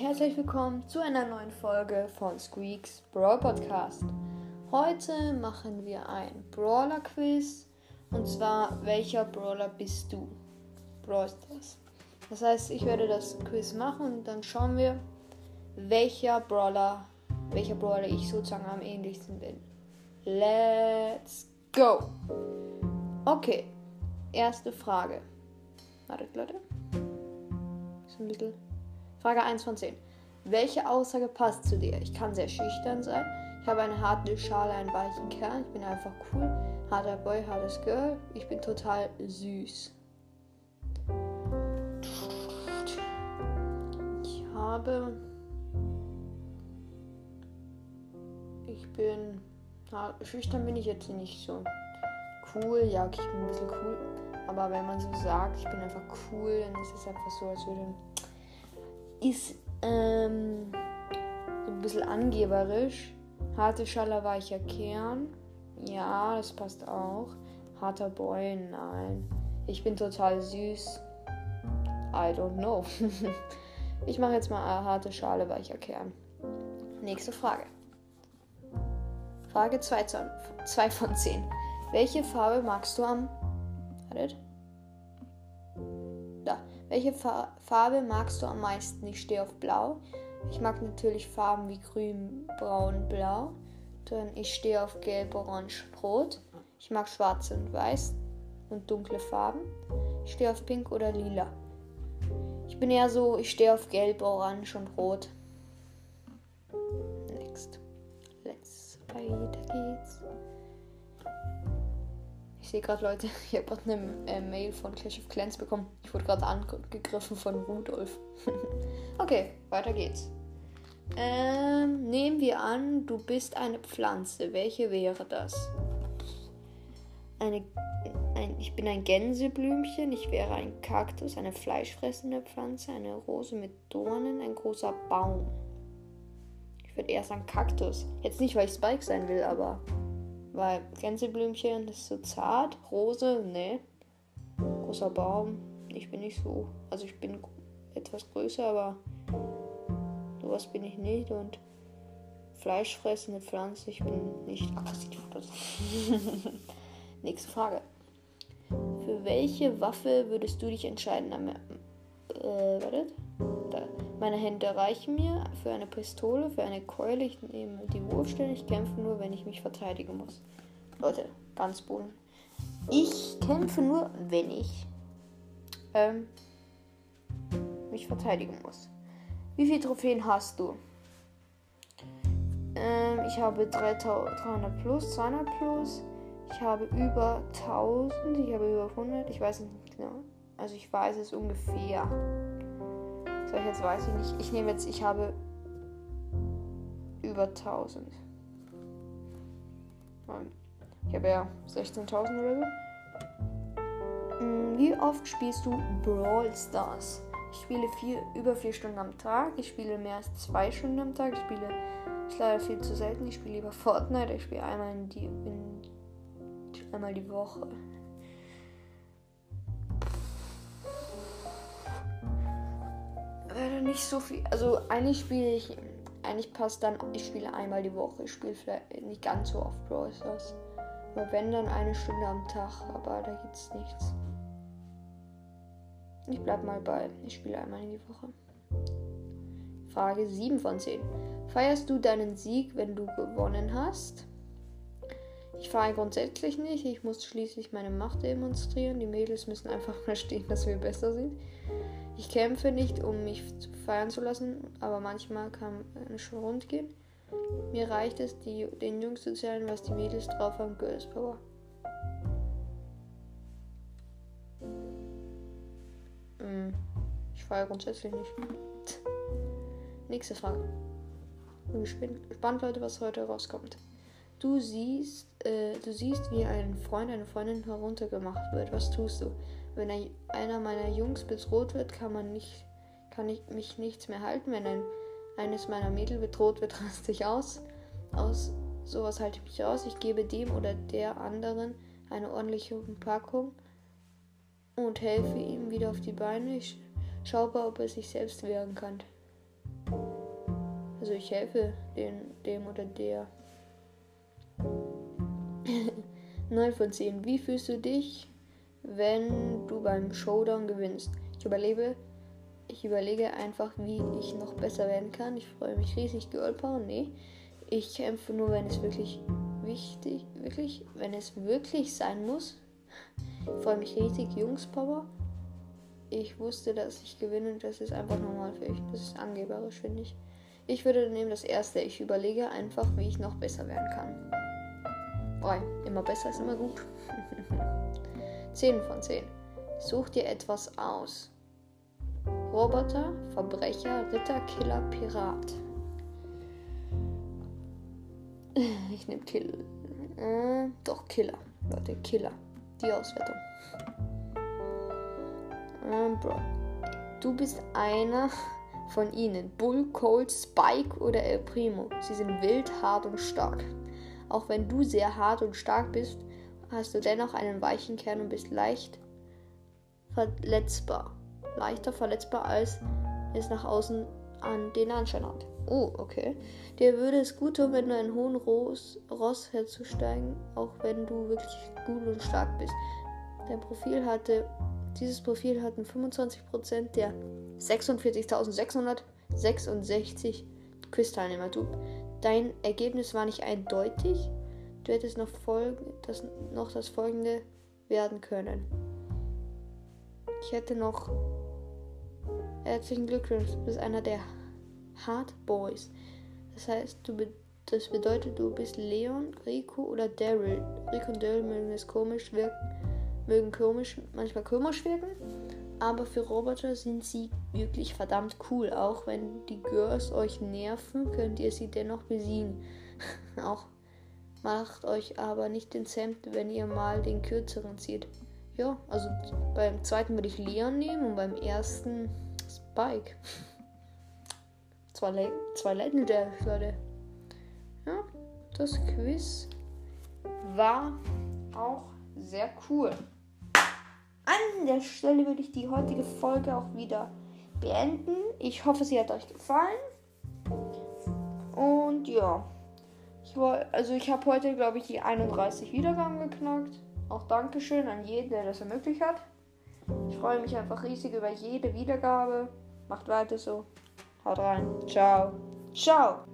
herzlich willkommen zu einer neuen Folge von Squeaks Brawl Podcast. Heute machen wir ein Brawler Quiz und zwar welcher Brawler bist du? Brawl Stars. Das heißt, ich werde das Quiz machen und dann schauen wir, welcher Brawler, welcher Brawler ich sozusagen am ähnlichsten bin. Let's go! Okay, erste Frage. Wartet, Leute. Ist ein bisschen Frage 1 von 10. Welche Aussage passt zu dir? Ich kann sehr schüchtern sein. Ich habe eine harte Schale, einen weichen Kern. Ich bin einfach cool. Harter Boy, hartes Girl. Ich bin total süß. Ich habe. Ich bin. Na, schüchtern bin ich jetzt nicht so. Cool, ja, okay, ich bin ein bisschen cool. Aber wenn man so sagt, ich bin einfach cool, dann ist es einfach so, als würde ist ähm, ein bisschen angeberisch. Harte Schale, weicher Kern. Ja, das passt auch. Harter Boy, nein. Ich bin total süß. I don't know. ich mache jetzt mal eine harte Schale, weicher Kern. Nächste Frage. Frage 2 von 10. Welche Farbe magst du am. Wartet. Welche Farbe magst du am meisten? Ich stehe auf Blau. Ich mag natürlich Farben wie Grün, Braun, Blau. Dann ich stehe auf Gelb, Orange, Rot. Ich mag Schwarz und Weiß und dunkle Farben. Ich stehe auf Pink oder Lila. Ich bin eher so, ich stehe auf Gelb, Orange und Rot. Sehe gerade, Leute, ich habe gerade eine äh, Mail von Clash of Clans bekommen. Ich wurde gerade angegriffen von Rudolf. okay, weiter geht's. Ähm, nehmen wir an, du bist eine Pflanze. Welche wäre das? Eine, ein, ich bin ein Gänseblümchen. Ich wäre ein Kaktus, eine fleischfressende Pflanze, eine Rose mit Dornen, ein großer Baum. Ich würde eher sagen Kaktus. Jetzt nicht, weil ich Spike sein will, aber weil Gänseblümchen ist so zart. Rose, ne. Großer Baum. Ich bin nicht so. Also ich bin etwas größer, aber sowas bin ich nicht. Und fleischfressende Pflanze, ich bin nicht aggressiv oder so. Nächste Frage. Für welche Waffe würdest du dich entscheiden? Äh, wartet. Meine Hände reichen mir für eine Pistole, für eine Keule. Ich nehme die Wurfstelle. Ich kämpfe nur, wenn ich mich verteidigen muss. Leute, ganz Boden. Ich kämpfe nur, wenn ich ähm, mich verteidigen muss. Wie viele Trophäen hast du? Ähm, ich habe 300 plus, 200 plus. Ich habe über 1000, ich habe über 100, ich weiß nicht genau. Also ich weiß es ungefähr. So, jetzt weiß ich nicht. Ich nehme jetzt, ich habe über 1000. Ich habe ja 16.000 oder so. Mm, wie oft spielst du Brawl Stars? Ich spiele vier, über vier Stunden am Tag. Ich spiele mehr als zwei Stunden am Tag. Ich spiele ist leider viel zu selten. Ich spiele lieber Fortnite. Ich spiele einmal in die, in, einmal die Woche. Leider nicht so viel. Also eigentlich spiele ich, eigentlich passt dann, ich spiele einmal die Woche. Ich spiele vielleicht nicht ganz so oft Brawl Stars. Aber wenn dann eine Stunde am Tag, aber da gibt's nichts. Ich bleib mal bei, ich spiele einmal in die Woche. Frage 7 von 10. Feierst du deinen Sieg, wenn du gewonnen hast? Ich feiere grundsätzlich nicht. Ich muss schließlich meine Macht demonstrieren. Die Mädels müssen einfach verstehen, dass wir besser sind. Ich kämpfe nicht, um mich feiern zu lassen, aber manchmal kann es schon rund gehen. Mir reicht es, die, den Jungs zu zählen, was die Mädels drauf haben. Girls Power. Hm, ich feiere grundsätzlich nicht. Nächste Frage. Bin gespannt, Leute, was heute rauskommt. Du siehst, äh, du siehst, wie ein Freund, eine Freundin heruntergemacht wird. Was tust du? Wenn ein, einer meiner Jungs bedroht wird, kann man nicht, kann ich mich nichts mehr halten. Wenn ein, eines meiner Mädel bedroht wird, raste ich aus. Aus sowas halte ich mich raus. Ich gebe dem oder der anderen eine ordentliche Packung und helfe ihm wieder auf die Beine. Ich schaue, ob er sich selbst wehren kann. Also ich helfe den, dem oder der. 9 von 10. Wie fühlst du dich, wenn du beim Showdown gewinnst? Ich überlebe. Ich überlege einfach, wie ich noch besser werden kann. Ich freue mich riesig, Girlpower. Nee. Ich kämpfe nur, wenn es wirklich wichtig, wirklich, wenn es wirklich sein muss. Ich freue mich riesig, Jungspower. Ich wusste, dass ich gewinne und das ist einfach normal für mich. Das ist angeberisch, finde ich. Ich würde nehmen das erste. Ich überlege einfach, wie ich noch besser werden kann. 3. Immer besser ist immer gut. 10 von 10. Such dir etwas aus. Roboter, Verbrecher, Ritter, Killer, Pirat. Ich nehme Kill. Äh, doch, Killer. Leute, Killer. Die Auswertung. Ähm, Bro. Du bist einer von ihnen. Bull, Colt, Spike oder El Primo. Sie sind wild, hart und stark. Auch wenn du sehr hart und stark bist, hast du dennoch einen weichen Kern und bist leicht verletzbar. Leichter verletzbar, als es nach außen an den Anschein hat. Oh, okay. Dir würde es gut tun, wenn du einen hohen Ross, Ross herzusteigen, auch wenn du wirklich gut und stark bist. Dein Profil dieses Profil hatten 25% der 46.666 Quiz-Teilnehmer. Du, dein Ergebnis war nicht eindeutig. Du hättest noch, folg das, noch das folgende werden können. Ich hätte noch herzlichen Glückwunsch, du bist einer der Hard Boys. Das heißt, du be das bedeutet, du bist Leon, Rico oder Daryl. Rico und Daryl mögen es komisch wirken, mögen komisch, manchmal komisch wirken, aber für Roboter sind sie wirklich verdammt cool. Auch wenn die Girls euch nerven, könnt ihr sie dennoch besiegen. Auch macht euch aber nicht den Sam, wenn ihr mal den kürzeren zieht. Ja, also beim zweiten würde ich Leon nehmen und beim ersten Spike. Zwei, Le zwei Legendary, Leute. Ja, das Quiz war auch sehr cool. An der Stelle würde ich die heutige Folge auch wieder beenden. Ich hoffe, sie hat euch gefallen. Und ja. Ich war, also ich habe heute, glaube ich, die 31 Wiedergaben geknackt. Auch Dankeschön an jeden, der das ermöglicht hat. Ich freue mich einfach riesig über jede Wiedergabe. Macht weiter so. Haut rein. Ciao. Ciao.